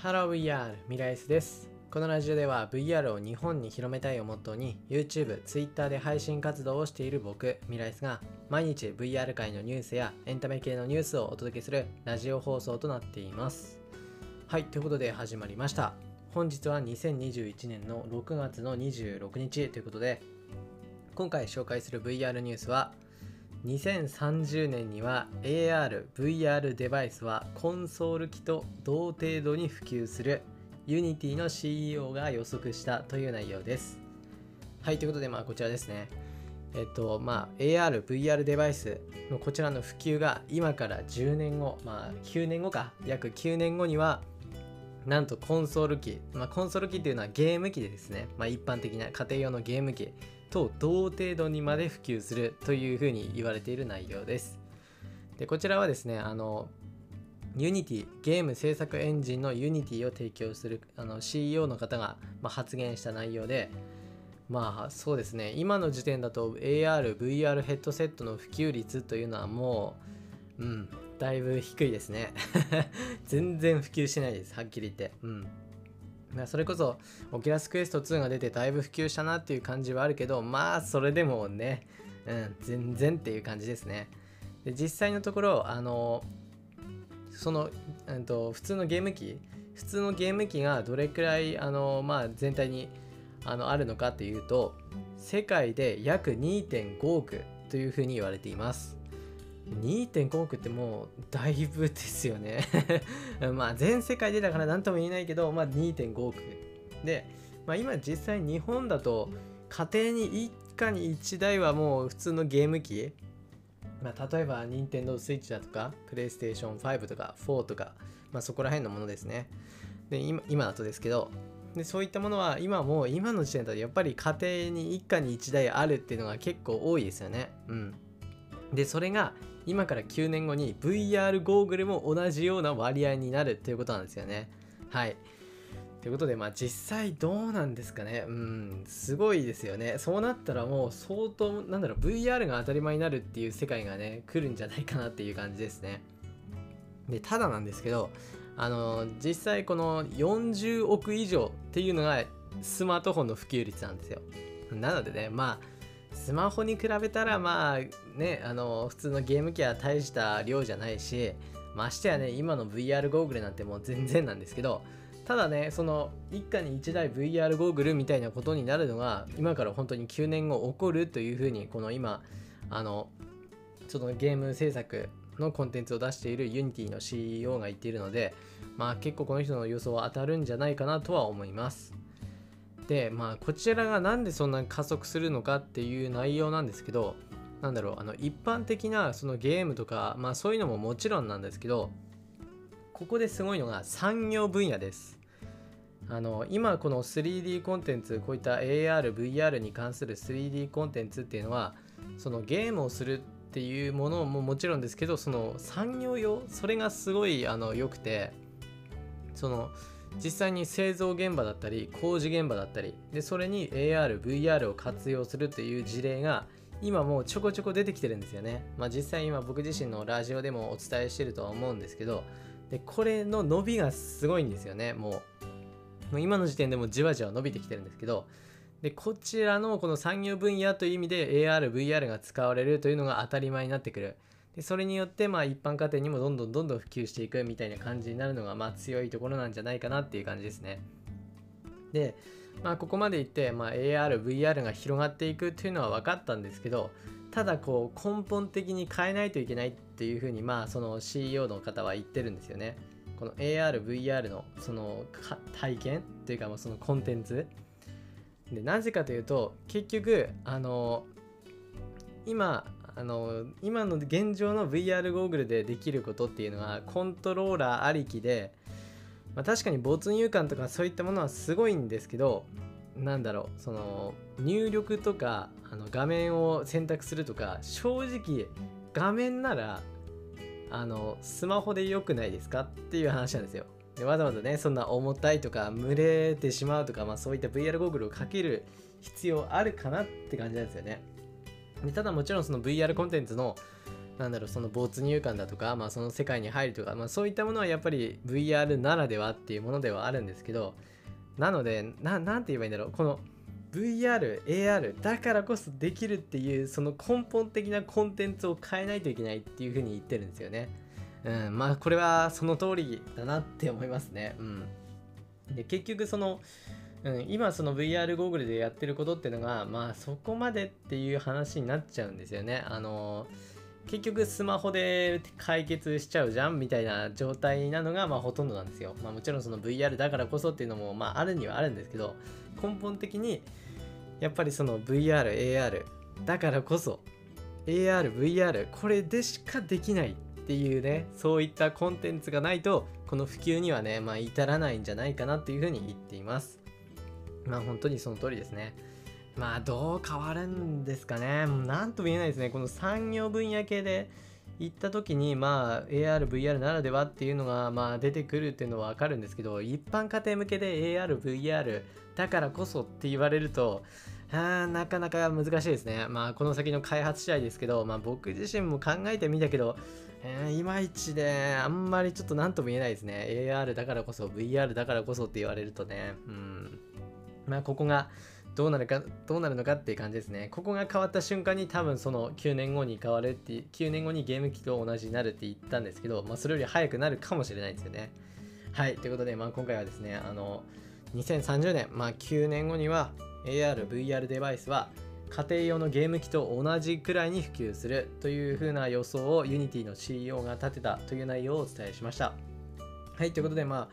Hello VR ミライスです。このラジオでは VR を日本に広めたいをモットーに YouTube、Twitter で配信活動をしている僕ミライスが毎日 VR 界のニュースやエンタメ系のニュースをお届けするラジオ放送となっています。はいということで始まりました。本日は2021年の6月の26日ということで今回紹介する VR ニュースは2030年には AR、VR デバイスはコンソール機と同程度に普及する。Unity の CEO が予測したという内容です。はい、ということで、まあ、こちらですね。えっと、まあ、AR、VR デバイスのこちらの普及が今から10年後、まあ、9年後か、約9年後には、なんとコンソール機、まあ、コンソール機っていうのはゲーム機でですね、まあ、一般的な家庭用のゲーム機。と同程度にまで普及するというふうに言われている内容です。でこちらはですね、あの、Unity、ゲーム制作エンジンの Unity を提供するあの CEO の方が、まあ、発言した内容で、まあそうですね、今の時点だと AR、VR ヘッドセットの普及率というのはもう、うん、だいぶ低いですね。全然普及してないです、はっきり言って。うん。それこそオキュラスクエスト2が出てだいぶ普及したなっていう感じはあるけどまあそれでもね、うん、全然っていう感じですね。で実際のところあのその、うんと、普通のゲーム機普通のゲーム機がどれくらいあの、まあ、全体にあのあるのかっていうと世界で約2.5億というふうに言われています。2.5億ってもうだいぶですよね。まあ全世界でだから何とも言えないけど、まあ、2.5億。で、まあ、今実際日本だと家庭に一家に1台はもう普通のゲーム機。まあ、例えば Nintendo Switch だとか PlayStation 5とか4とか、まあ、そこら辺のものですね。で今今だとですけど。でそういったものは今もう今の時点だとやっぱり家庭に一家に1台あるっていうのが結構多いですよね。うん。でそれが今から9年後に VR ゴーグルも同じような割合になるっていうことなんですよね。はい。ということで、まあ実際どうなんですかね。うん、すごいですよね。そうなったらもう相当、なんだろう、VR が当たり前になるっていう世界がね、来るんじゃないかなっていう感じですね。で、ただなんですけど、あの、実際この40億以上っていうのがスマートフォンの普及率なんですよ。なのでね、まあ、スマホに比べたらまあねあの普通のゲーム機は大した量じゃないしましてやね今の VR ゴーグルなんてもう全然なんですけどただねその一家に1台 VR ゴーグルみたいなことになるのが今から本当に9年後起こるというふうにこの今あのそのゲーム制作のコンテンツを出している Unity の CEO が言っているのでまあ結構この人の予想は当たるんじゃないかなとは思います。でまあこちらが何でそんなに加速するのかっていう内容なんですけどなんだろうあの一般的なそのゲームとかまあそういうのももちろんなんですけどここですごいのが産業分野です。あの今この 3D コンテンツこういった AR、VR に関する 3D コンテンツっていうのはそのゲームをするっていうものももちろんですけどその産業用それがすごいあの良くてその実際に製造現場だったり工事現場だったりでそれに AR、VR を活用するっていう事例が今もうちょこちょこ出てきてるんですよね。まあ、実際今僕自身のラジオでもお伝えしてるとは思うんですけどでこれの伸びがすごいんですよねもうもう今の時点でもじわじわ伸びてきてるんですけどでこちらのこの産業分野という意味で AR、VR が使われるというのが当たり前になってくる。でそれによってまあ一般家庭にもどんどんどんどん普及していくみたいな感じになるのがまあ強いところなんじゃないかなっていう感じですね。で、まあ、ここまで言って、まあ、AR、VR が広がっていくっていうのは分かったんですけどただこう根本的に変えないといけないっていうふうにまあその CEO の方は言ってるんですよね。この AR、VR のその体験というかそのコンテンツでなぜかというと結局あの今あの今の現状の VR ゴーグルでできることっていうのはコントローラーありきで、まあ、確かに没入感とかそういったものはすごいんですけどなんだろうその入力とかあの画面を選択するとか正直画面ならあのスマホで良くないですかっていう話なんですよ。でわざわざねそんな重たいとか蒸れてしまうとか、まあ、そういった VR ゴーグルをかける必要あるかなって感じなんですよね。でただもちろんその VR コンテンツのなんだろうその没入感だとか、まあ、その世界に入るとか、まあ、そういったものはやっぱり VR ならではっていうものではあるんですけどなのでななんて言えばいいんだろうこの VR、AR だからこそできるっていうその根本的なコンテンツを変えないといけないっていうふうに言ってるんですよね。うん、まあこれはその通りだなって思いますね。うん、で結局その、うん、今その VR ゴーグルでやってることっていうのがまあそこまでっていう話になっちゃうんですよね。あの結局スマホで解決しちゃうじゃんみたいな状態なのがまあほとんどなんですよ。まあもちろんその VR だからこそっていうのもまああるにはあるんですけど根本的にやっぱりその VR、AR だからこそ AR、VR これでしかできないっていうねそういったコンテンツがないとこの普及にはねまあ至らないんじゃないかなっていうふうに言っていますまあ本当にその通りですねまあどう変わるんですかねもう何とも言えないですねこの産業分野系で行った時にまあ AR、VR ならではっていうのがまあ出てくるっていうのはわかるんですけど一般家庭向けで AR、VR だからこそって言われるとあなかなか難しいですね。まあこの先の開発次第ですけど、まあ僕自身も考えてみたけど、えー、いまいちで、あんまりちょっと何とも言えないですね。AR だからこそ、VR だからこそって言われるとね、うん。まあここがどうなるか、どうなるのかっていう感じですね。ここが変わった瞬間に多分その9年後に変わるって、9年後にゲーム機と同じになるって言ったんですけど、まあそれより早くなるかもしれないですよね。はい、ということで、まあ今回はですね、あの、2030年、まあ9年後には AR、VR デバイスは家庭用のゲーム機と同じくらいに普及するというふうな予想を Unity の CEO が立てたという内容をお伝えしました。はい、ということで、まあ、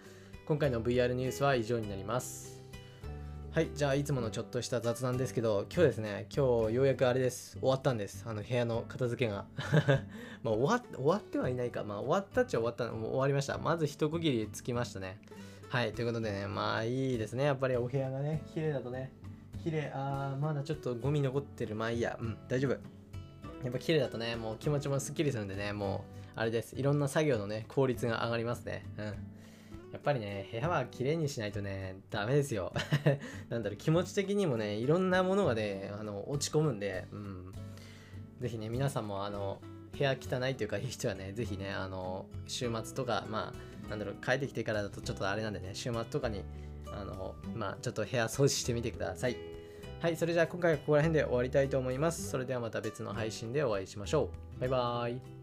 今回の VR ニュースは以上になります。はい、じゃあいつものちょっとした雑談ですけど、今日ですね、今日ようやくあれです、終わったんです。あの部屋の片付けが。まあ終わ終わってはいないか、まあ終わったっちゃ終わった、もう終わりました。まず一区切りつきましたね。はい、ということでね、まあいいですね。やっぱりお部屋がね、綺麗だとね、綺麗あーまだちょっとゴミ残ってるまあいいやうん大丈夫やっぱ綺麗だとねもう気持ちもすっきりするんでねもうあれですいろんな作業のね効率が上がりますねうんやっぱりね部屋は綺麗にしないとねダメですよ なんだろう気持ち的にもねいろんなものがねあの落ち込むんでうんぜひね皆さんもあの部屋汚いというかいい人はねぜひねあの週末とかまあなんだろう帰ってきてからだとちょっとあれなんでね週末とかにあのまあちょっと部屋掃除してみてくださいはい、それじゃあ今回はここら辺で終わりたいと思います。それではまた別の配信でお会いしましょう。バイバーイ。